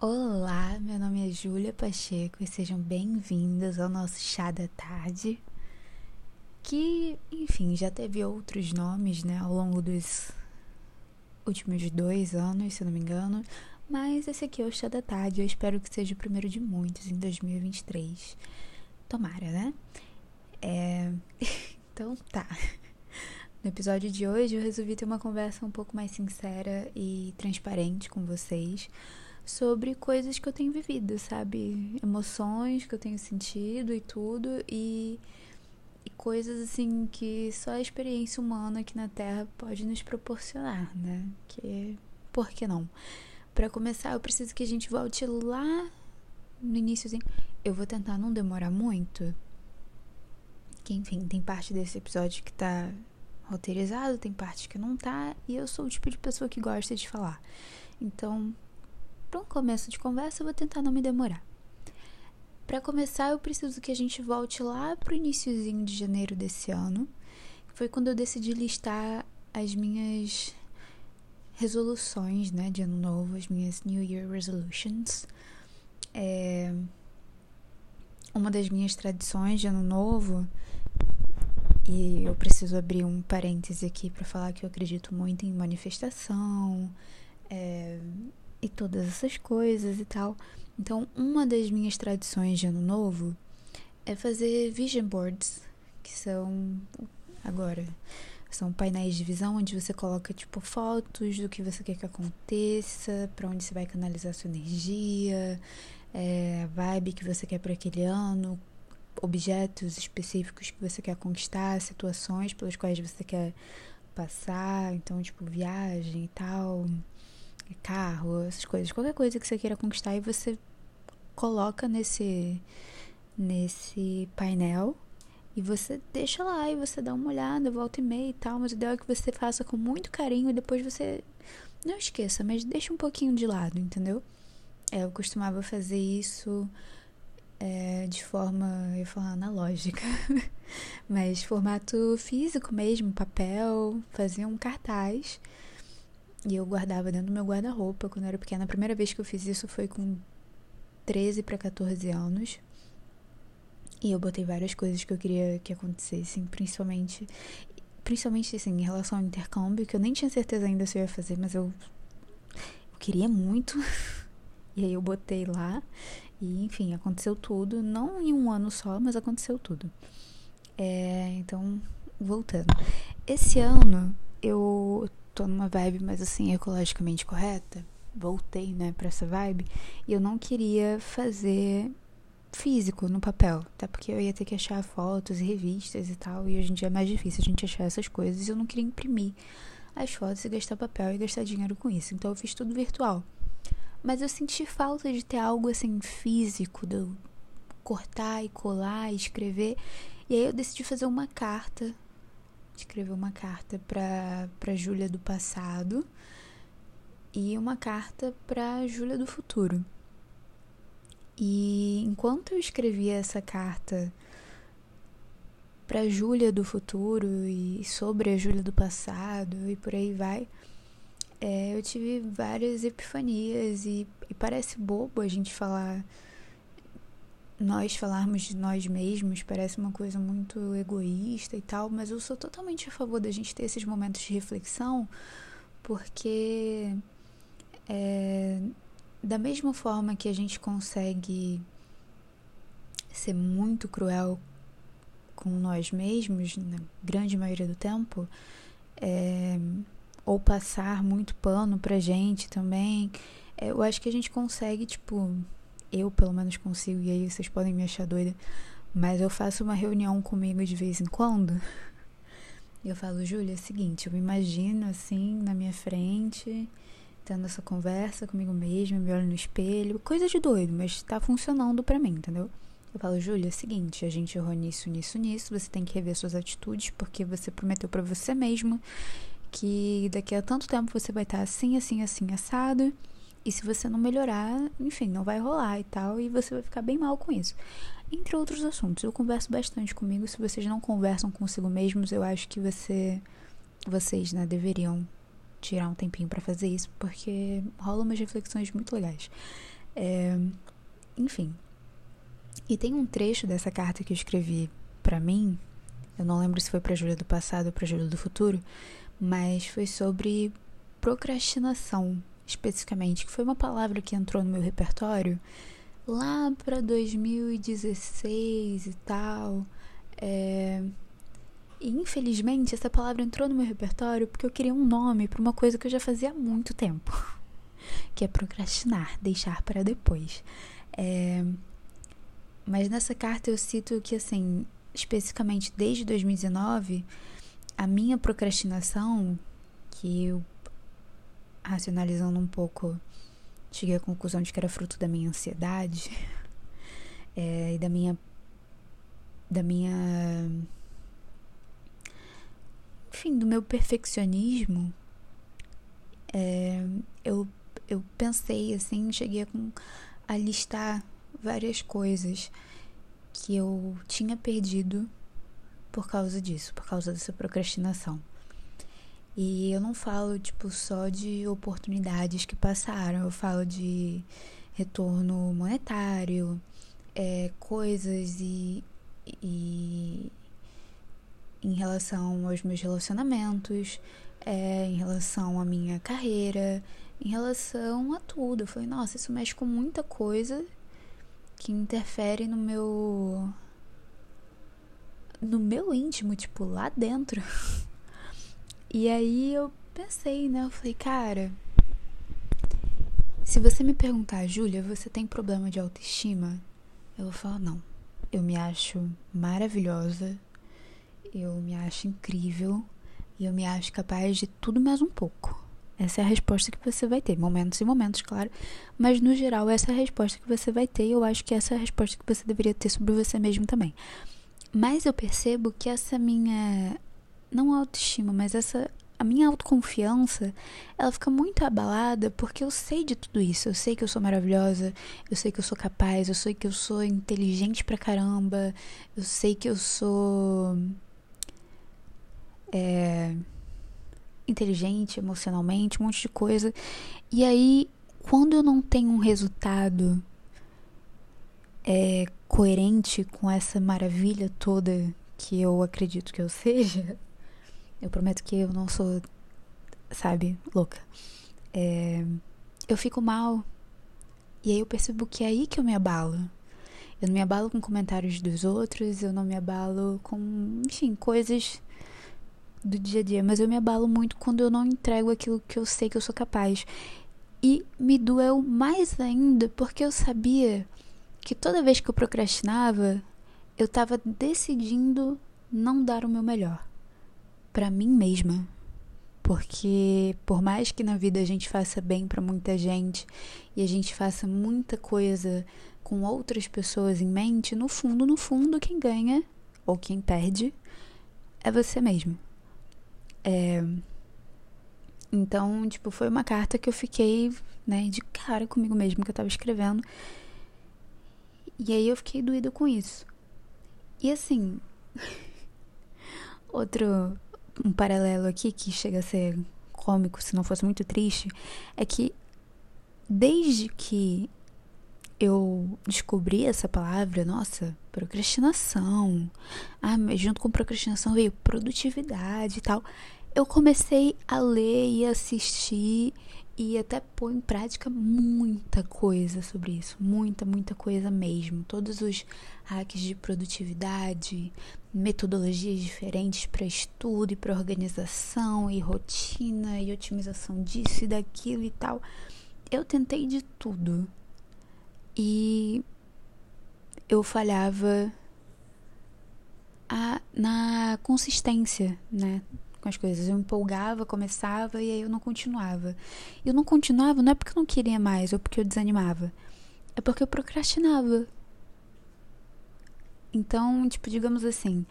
Olá, meu nome é Júlia Pacheco e sejam bem-vindos ao nosso chá da tarde. Que, enfim, já teve outros nomes, né, ao longo dos últimos dois anos, se não me engano. Mas esse aqui é o chá da tarde. Eu espero que seja o primeiro de muitos em 2023. Tomara, né? É... então tá. No episódio de hoje eu resolvi ter uma conversa um pouco mais sincera e transparente com vocês sobre coisas que eu tenho vivido, sabe? Emoções que eu tenho sentido e tudo, e, e coisas assim que só a experiência humana aqui na Terra pode nos proporcionar, né? Que por que não? Para começar, eu preciso que a gente volte lá no iníciozinho. Eu vou tentar não demorar muito. Que enfim, tem parte desse episódio que tá roteirizado, tem parte que não tá, e eu sou o tipo de pessoa que gosta de falar. Então, para um começo de conversa, eu vou tentar não me demorar. Para começar, eu preciso que a gente volte lá pro iníciozinho de janeiro desse ano, foi quando eu decidi listar as minhas resoluções, né, de ano novo, as minhas New Year Resolutions. É... Uma das minhas tradições de ano novo, e eu preciso abrir um parêntese aqui para falar que eu acredito muito em manifestação, é, e todas essas coisas e tal. Então, uma das minhas tradições de ano novo é fazer vision boards, que são agora são painéis de visão onde você coloca tipo fotos do que você quer que aconteça, para onde você vai canalizar sua energia, é, a vibe que você quer para aquele ano, objetos específicos que você quer conquistar, situações pelas quais você quer passar, então tipo viagem e tal, carro, essas coisas, qualquer coisa que você queira conquistar e você coloca nesse nesse painel e você deixa lá e você dá uma olhada, volta e meia e tal, mas o ideal é que você faça com muito carinho e depois você não esqueça, mas deixa um pouquinho de lado, entendeu? É, eu costumava fazer isso é, de forma, eu ia falar analógica, mas formato físico mesmo, papel, fazia um cartaz e eu guardava dentro do meu guarda-roupa quando eu era pequena. A primeira vez que eu fiz isso foi com 13 para 14 anos. E eu botei várias coisas que eu queria que acontecessem, principalmente principalmente assim, em relação ao intercâmbio, que eu nem tinha certeza ainda se eu ia fazer, mas eu, eu queria muito. e aí eu botei lá. E enfim, aconteceu tudo. Não em um ano só, mas aconteceu tudo. É, então, voltando. Esse ano eu tô numa vibe mais assim ecologicamente correta, voltei, né, para essa vibe, e eu não queria fazer físico no papel, até porque eu ia ter que achar fotos e revistas e tal, e hoje em dia é mais difícil a gente achar essas coisas, e eu não queria imprimir as fotos e gastar papel e gastar dinheiro com isso. Então eu fiz tudo virtual. Mas eu senti falta de ter algo assim físico, de eu cortar e colar, e escrever. E aí eu decidi fazer uma carta escreveu uma carta para para Júlia do passado e uma carta para Júlia do futuro. E enquanto eu escrevia essa carta para Júlia do futuro e sobre a Júlia do passado e por aí vai, é, eu tive várias epifanias e, e parece bobo a gente falar nós falarmos de nós mesmos parece uma coisa muito egoísta e tal, mas eu sou totalmente a favor da gente ter esses momentos de reflexão, porque é, da mesma forma que a gente consegue ser muito cruel com nós mesmos, na grande maioria do tempo, é, ou passar muito pano pra gente também, é, eu acho que a gente consegue, tipo, eu pelo menos consigo, e aí vocês podem me achar doida, mas eu faço uma reunião comigo de vez em quando. E eu falo, Júlia, é o seguinte, eu me imagino assim na minha frente, tendo essa conversa comigo mesma, me olho no espelho, coisa de doido, mas tá funcionando pra mim, entendeu? Eu falo, Júlia, é o seguinte, a gente errou nisso, nisso, nisso, você tem que rever suas atitudes, porque você prometeu para você mesmo que daqui a tanto tempo você vai estar assim, assim, assim, assado. E se você não melhorar, enfim, não vai rolar e tal, e você vai ficar bem mal com isso. Entre outros assuntos, eu converso bastante comigo. Se vocês não conversam consigo mesmos, eu acho que você, vocês, né, deveriam tirar um tempinho para fazer isso, porque rolam umas reflexões muito legais. É, enfim. E tem um trecho dessa carta que eu escrevi para mim, eu não lembro se foi para Júlia do passado ou para Júlia do futuro, mas foi sobre procrastinação, especificamente, que foi uma palavra que entrou no meu repertório lá para 2016 e tal. É... E infelizmente essa palavra entrou no meu repertório porque eu queria um nome para uma coisa que eu já fazia há muito tempo, que é procrastinar, deixar para depois. É... Mas nessa carta eu cito que, assim, especificamente desde 2019, a minha procrastinação, que eu, racionalizando um pouco, cheguei à conclusão de que era fruto da minha ansiedade é, e da minha. da minha. enfim, do meu perfeccionismo. É, eu, eu pensei assim, cheguei a, a listar várias coisas que eu tinha perdido por causa disso, por causa dessa procrastinação. E eu não falo, tipo, só de oportunidades que passaram, eu falo de retorno monetário, é, coisas e, e em relação aos meus relacionamentos, é, em relação à minha carreira, em relação a tudo. Eu falei, nossa, isso mexe com muita coisa que interfere no meu no meu íntimo, tipo, lá dentro. e aí eu pensei, né? Eu falei, cara, se você me perguntar, Júlia, você tem problema de autoestima? Eu vou falar, não. Eu me acho maravilhosa, eu me acho incrível e eu me acho capaz de tudo mais um pouco. Essa é a resposta que você vai ter. Momentos e momentos, claro. Mas no geral, essa é a resposta que você vai ter. E eu acho que essa é a resposta que você deveria ter sobre você mesmo também. Mas eu percebo que essa minha. Não autoestima, mas essa. A minha autoconfiança, ela fica muito abalada porque eu sei de tudo isso. Eu sei que eu sou maravilhosa, eu sei que eu sou capaz, eu sei que eu sou inteligente pra caramba, eu sei que eu sou. É inteligente emocionalmente, um monte de coisa. E aí, quando eu não tenho um resultado é, coerente com essa maravilha toda que eu acredito que eu seja, eu prometo que eu não sou, sabe, louca. É, eu fico mal. E aí eu percebo que é aí que eu me abalo. Eu não me abalo com comentários dos outros, eu não me abalo com, enfim, coisas do dia a dia, mas eu me abalo muito quando eu não entrego aquilo que eu sei que eu sou capaz. E me doeu mais ainda porque eu sabia que toda vez que eu procrastinava, eu estava decidindo não dar o meu melhor para mim mesma. Porque por mais que na vida a gente faça bem para muita gente e a gente faça muita coisa com outras pessoas em mente, no fundo, no fundo, quem ganha ou quem perde é você mesmo. É... Então, tipo, foi uma carta que eu fiquei, né, de cara comigo mesmo que eu tava escrevendo. E aí eu fiquei doída com isso. E assim, outro um paralelo aqui que chega a ser cômico, se não fosse muito triste, é que desde que eu descobri essa palavra, nossa, procrastinação. Ah, junto com procrastinação veio produtividade e tal eu comecei a ler e assistir e até pôr em prática muita coisa sobre isso, muita, muita coisa mesmo. Todos os hacks de produtividade, metodologias diferentes para estudo e para organização e rotina e otimização disso e daquilo e tal. Eu tentei de tudo. E eu falhava a, na consistência, né? Com as coisas. Eu empolgava, começava e aí eu não continuava. Eu não continuava não é porque eu não queria mais ou porque eu desanimava. É porque eu procrastinava. Então, tipo, digamos assim,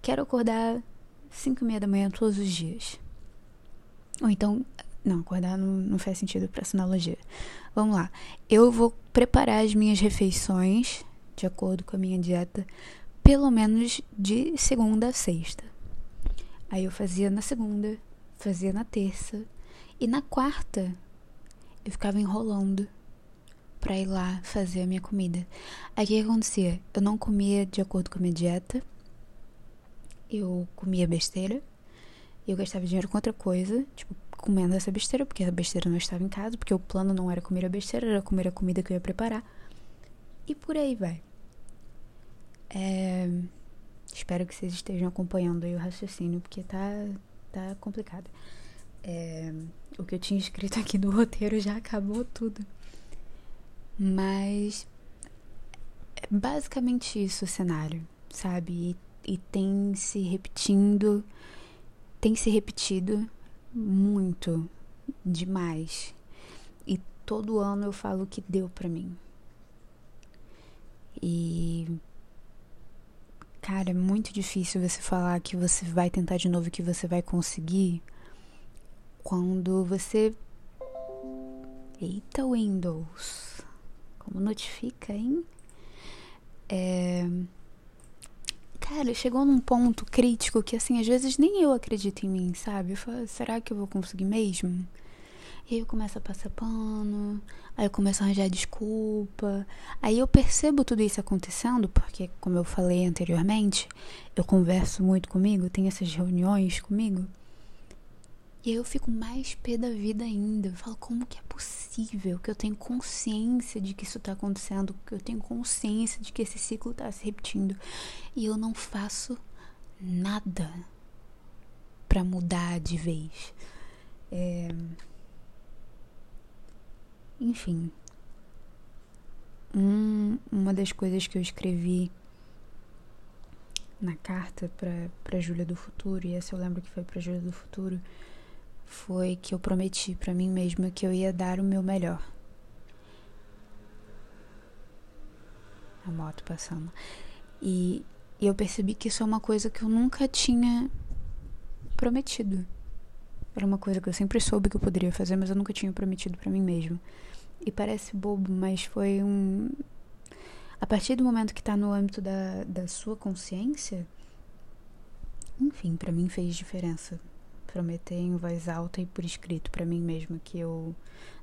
quero acordar 5 e meia da manhã todos os dias. Ou então, não, acordar não, não faz sentido para essa analogia. Vamos lá. Eu vou preparar as minhas refeições de acordo com a minha dieta, pelo menos de segunda a sexta. Aí eu fazia na segunda, fazia na terça. E na quarta, eu ficava enrolando. pra ir lá fazer a minha comida. Aí o que acontecia? Eu não comia de acordo com a minha dieta. Eu comia besteira. Eu gastava dinheiro com outra coisa, tipo, comendo essa besteira, porque a besteira não estava em casa, porque o plano não era comer a besteira, era comer a comida que eu ia preparar. E por aí vai. É... Espero que vocês estejam acompanhando aí o raciocínio, porque tá, tá complicado. É... O que eu tinha escrito aqui no roteiro já acabou tudo. Mas é basicamente isso o cenário, sabe? E, e tem se repetindo, tem se repetido muito, demais. E todo ano eu falo que deu para mim. E cara, é muito difícil você falar que você vai tentar de novo que você vai conseguir quando você Eita Windows. Como notifica, hein? É... Cara, chegou num ponto crítico que, assim, às vezes nem eu acredito em mim, sabe? Eu falo, será que eu vou conseguir mesmo? E aí eu começo a passar pano, aí eu começo a arranjar desculpa. Aí eu percebo tudo isso acontecendo, porque, como eu falei anteriormente, eu converso muito comigo, tenho essas reuniões comigo. E aí eu fico mais pé da vida ainda. Eu falo, como que é possível que eu tenho consciência de que isso tá acontecendo, que eu tenho consciência de que esse ciclo tá se repetindo e eu não faço nada para mudar de vez. É... Enfim. Um, uma das coisas que eu escrevi na carta para Júlia do Futuro, e essa eu lembro que foi para Júlia do Futuro, foi que eu prometi para mim mesma que eu ia dar o meu melhor. A moto passando. E eu percebi que isso é uma coisa que eu nunca tinha prometido. Era uma coisa que eu sempre soube que eu poderia fazer, mas eu nunca tinha prometido para mim mesma. E parece bobo, mas foi um. A partir do momento que tá no âmbito da, da sua consciência, enfim, para mim fez diferença prometer em voz alta e por escrito para mim mesma que eu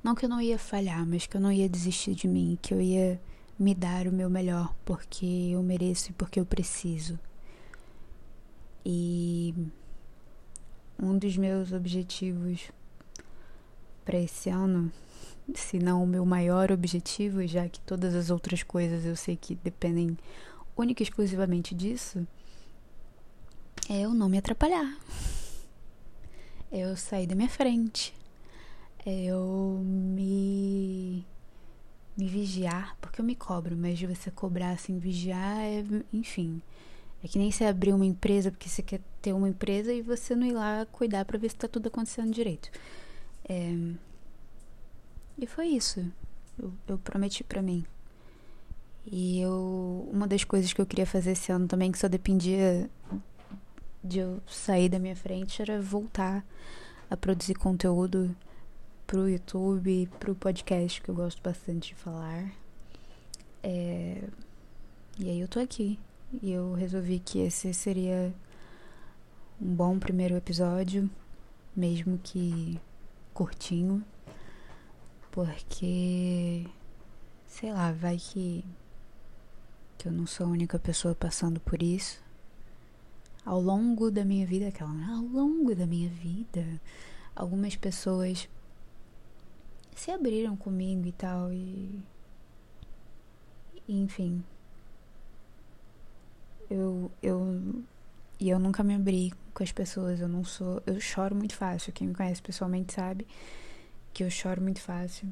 não que eu não ia falhar, mas que eu não ia desistir de mim, que eu ia me dar o meu melhor porque eu mereço e porque eu preciso. E um dos meus objetivos para esse ano, se não o meu maior objetivo, já que todas as outras coisas eu sei que dependem única e exclusivamente disso, é eu não me atrapalhar eu sair da minha frente, eu me me vigiar, porque eu me cobro, mas de você cobrar assim, vigiar, é, enfim. É que nem você abrir uma empresa porque você quer ter uma empresa e você não ir lá cuidar para ver se tá tudo acontecendo direito. É, e foi isso. Eu, eu prometi para mim. E eu, uma das coisas que eu queria fazer esse ano também, que só dependia de eu sair da minha frente era voltar a produzir conteúdo pro YouTube, pro podcast, que eu gosto bastante de falar. É... E aí eu tô aqui. E eu resolvi que esse seria um bom primeiro episódio, mesmo que curtinho, porque sei lá, vai que que eu não sou a única pessoa passando por isso. Ao longo da minha vida, aquela, ao longo da minha vida, algumas pessoas se abriram comigo e tal e enfim eu eu e eu nunca me abri com as pessoas eu não sou eu choro muito fácil quem me conhece pessoalmente sabe que eu choro muito fácil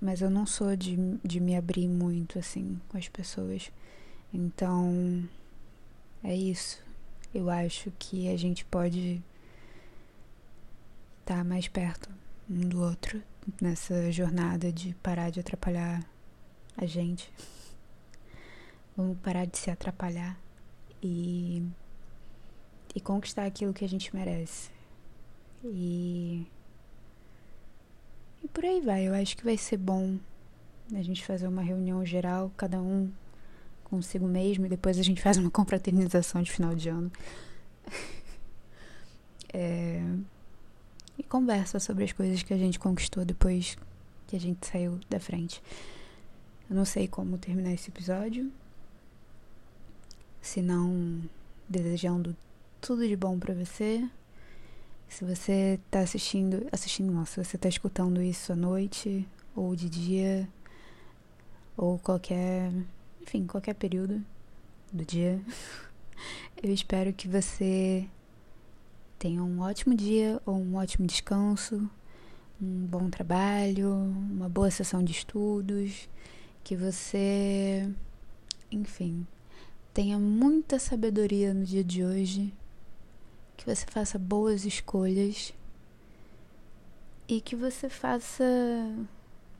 mas eu não sou de, de me abrir muito assim com as pessoas. Então é isso. Eu acho que a gente pode estar tá mais perto um do outro nessa jornada de parar de atrapalhar a gente. Vamos parar de se atrapalhar e, e conquistar aquilo que a gente merece. E, e por aí vai. Eu acho que vai ser bom a gente fazer uma reunião geral, cada um consigo mesmo e depois a gente faz uma confraternização de final de ano. é, e conversa sobre as coisas que a gente conquistou depois que a gente saiu da frente. Eu não sei como terminar esse episódio. Se não desejando tudo de bom para você. Se você tá assistindo, assistindo, não, se você tá escutando isso à noite ou de dia ou qualquer, enfim, qualquer período do dia, eu espero que você tenha um ótimo dia ou um ótimo descanso, um bom trabalho, uma boa sessão de estudos, que você, enfim, tenha muita sabedoria no dia de hoje, que você faça boas escolhas. E que você faça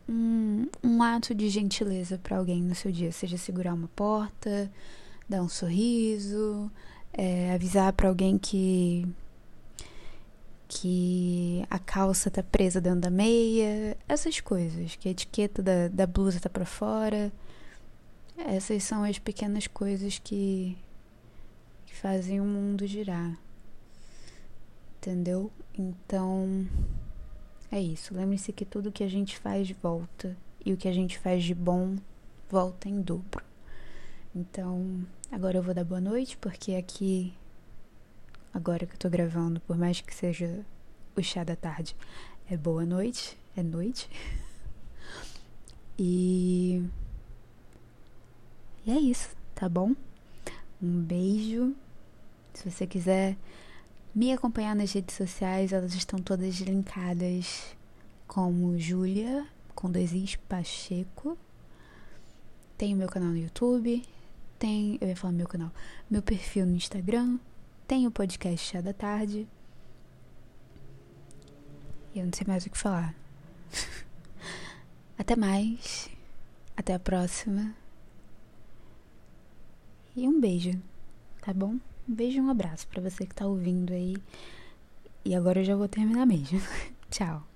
um, um ato de gentileza para alguém no seu dia, seja segurar uma porta, dar um sorriso, é, avisar para alguém que que a calça tá presa dentro da meia, essas coisas, que a etiqueta da, da blusa tá para fora. Essas são as pequenas coisas que, fazem o mundo girar. Entendeu? Então, é isso. Lembre-se que tudo que a gente faz volta. E o que a gente faz de bom volta em dobro. Então, agora eu vou dar boa noite, porque aqui, agora que eu tô gravando, por mais que seja o chá da tarde, é boa noite, é noite. E e é isso, tá bom? Um beijo. Se você quiser me acompanhar nas redes sociais, elas estão todas linkadas como Júlia, com dois is, Pacheco. Tem o meu canal no YouTube, tem, eu ia falar meu canal, meu perfil no Instagram, tem o podcast Chá da Tarde. E eu não sei mais o que falar. Até mais. Até a próxima. E um beijo, tá bom? Um beijo e um abraço para você que tá ouvindo aí. E agora eu já vou terminar mesmo. Tchau.